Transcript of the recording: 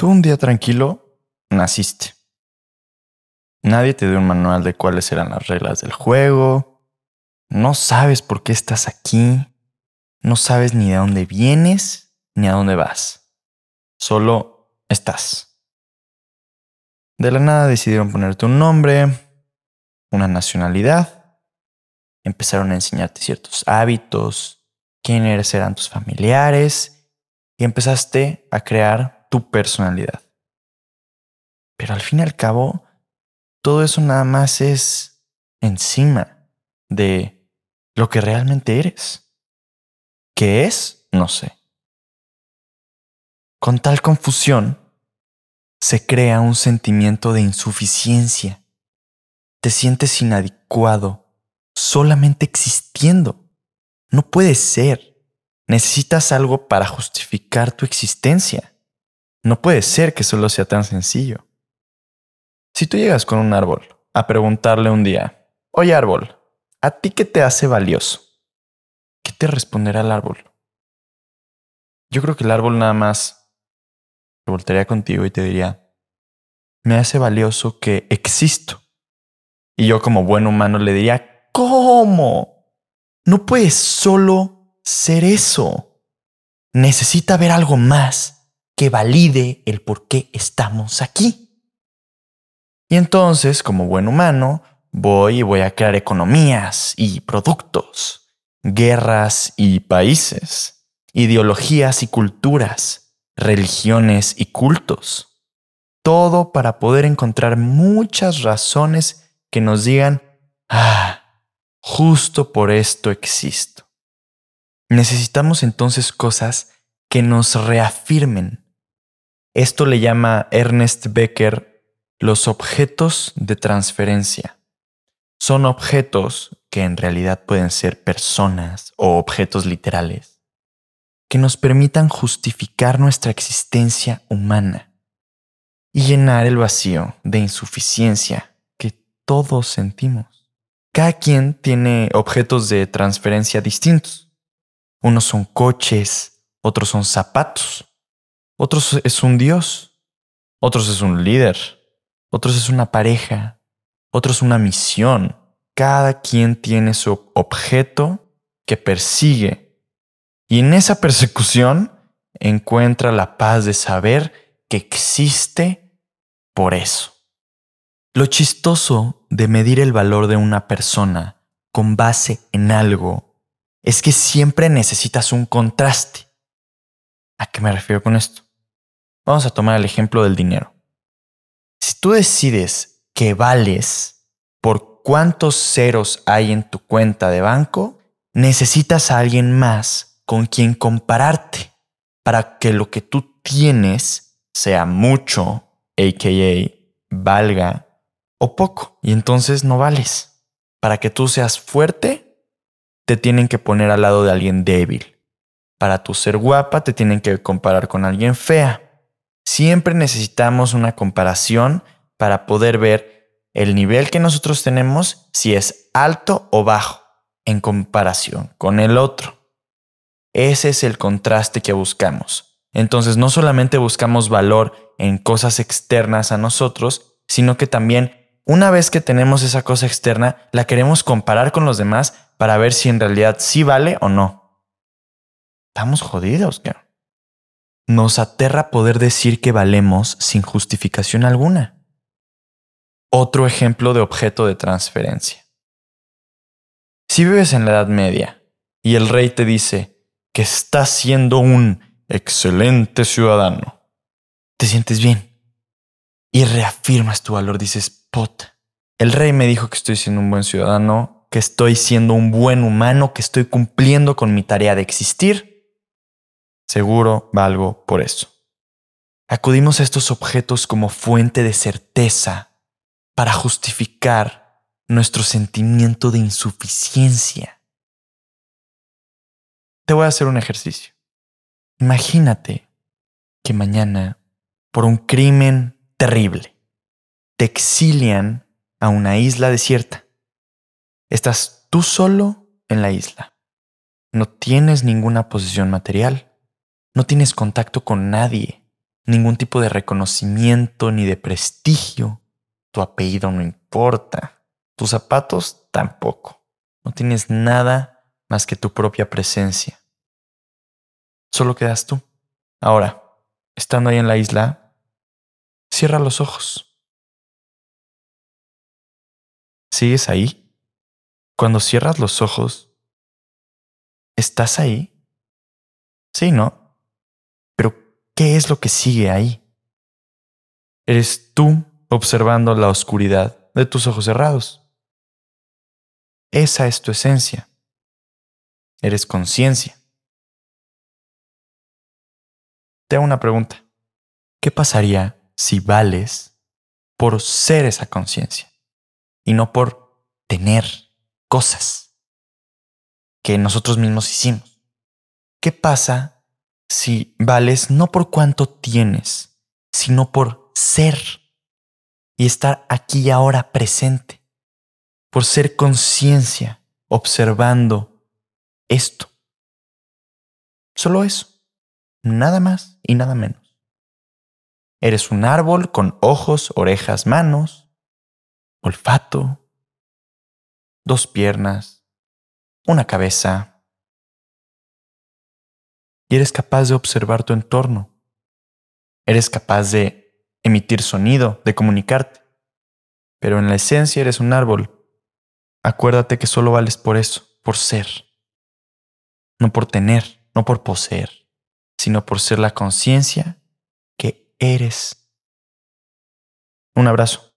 Tú un día tranquilo naciste. Nadie te dio un manual de cuáles eran las reglas del juego. No sabes por qué estás aquí. No sabes ni de dónde vienes ni a dónde vas. Solo estás. De la nada decidieron ponerte un nombre, una nacionalidad. Empezaron a enseñarte ciertos hábitos, quiénes eran tus familiares y empezaste a crear tu personalidad. Pero al fin y al cabo, todo eso nada más es encima de lo que realmente eres. ¿Qué es? No sé. Con tal confusión, se crea un sentimiento de insuficiencia. Te sientes inadecuado, solamente existiendo. No puede ser. Necesitas algo para justificar tu existencia. No puede ser que solo sea tan sencillo. Si tú llegas con un árbol a preguntarle un día, oye árbol, ¿a ti qué te hace valioso? ¿Qué te responderá el árbol? Yo creo que el árbol nada más se voltearía contigo y te diría, me hace valioso que existo. Y yo como buen humano le diría, ¿cómo? No puedes solo ser eso. Necesita haber algo más que valide el por qué estamos aquí. Y entonces, como buen humano, voy y voy a crear economías y productos, guerras y países, ideologías y culturas, religiones y cultos. Todo para poder encontrar muchas razones que nos digan, ah, justo por esto existo. Necesitamos entonces cosas que nos reafirmen. Esto le llama Ernest Becker los objetos de transferencia son objetos que en realidad pueden ser personas o objetos literales que nos permitan justificar nuestra existencia humana y llenar el vacío de insuficiencia que todos sentimos. Cada quien tiene objetos de transferencia distintos. Unos son coches, otros son zapatos, otros es un dios, otros es un líder, otros es una pareja, otros una misión. Cada quien tiene su objeto que persigue. Y en esa persecución encuentra la paz de saber que existe por eso. Lo chistoso de medir el valor de una persona con base en algo es que siempre necesitas un contraste. ¿A qué me refiero con esto? Vamos a tomar el ejemplo del dinero. Si tú decides que vales por cuántos ceros hay en tu cuenta de banco, necesitas a alguien más con quien compararte para que lo que tú tienes sea mucho, aka valga o poco, y entonces no vales. Para que tú seas fuerte, te tienen que poner al lado de alguien débil. Para tú ser guapa, te tienen que comparar con alguien fea. Siempre necesitamos una comparación para poder ver el nivel que nosotros tenemos, si es alto o bajo, en comparación con el otro. Ese es el contraste que buscamos. Entonces no solamente buscamos valor en cosas externas a nosotros, sino que también una vez que tenemos esa cosa externa, la queremos comparar con los demás para ver si en realidad sí vale o no. Estamos jodidos, ¿qué? Nos aterra poder decir que valemos sin justificación alguna. Otro ejemplo de objeto de transferencia. Si vives en la Edad Media y el rey te dice que estás siendo un excelente ciudadano, te sientes bien y reafirmas tu valor. Dices, pot, el rey me dijo que estoy siendo un buen ciudadano, que estoy siendo un buen humano, que estoy cumpliendo con mi tarea de existir Seguro valgo por eso. Acudimos a estos objetos como fuente de certeza para justificar nuestro sentimiento de insuficiencia. Te voy a hacer un ejercicio. Imagínate que mañana, por un crimen terrible, te exilian a una isla desierta. Estás tú solo en la isla. No tienes ninguna posesión material no tienes contacto con nadie. ningún tipo de reconocimiento ni de prestigio. Tu apellido no importa. Tus zapatos tampoco. No tienes nada más que tu propia presencia. Solo quedas tú. Ahora, estando ahí en la isla, cierra los ojos. ¿Sigues ahí? Cuando cierras los ojos, ¿estás ahí? Sí, ¿no? ¿Qué es lo que sigue ahí? Eres tú observando la oscuridad de tus ojos cerrados. Esa es tu esencia. Eres conciencia. Te hago una pregunta. ¿Qué pasaría si vales por ser esa conciencia y no por tener cosas que nosotros mismos hicimos? ¿Qué pasa si vales no por cuánto tienes, sino por ser y estar aquí y ahora presente, por ser conciencia, observando esto. Solo eso, nada más y nada menos. Eres un árbol con ojos, orejas, manos, olfato, dos piernas, una cabeza. Y eres capaz de observar tu entorno. Eres capaz de emitir sonido, de comunicarte. Pero en la esencia eres un árbol. Acuérdate que solo vales por eso, por ser. No por tener, no por poseer, sino por ser la conciencia que eres. Un abrazo.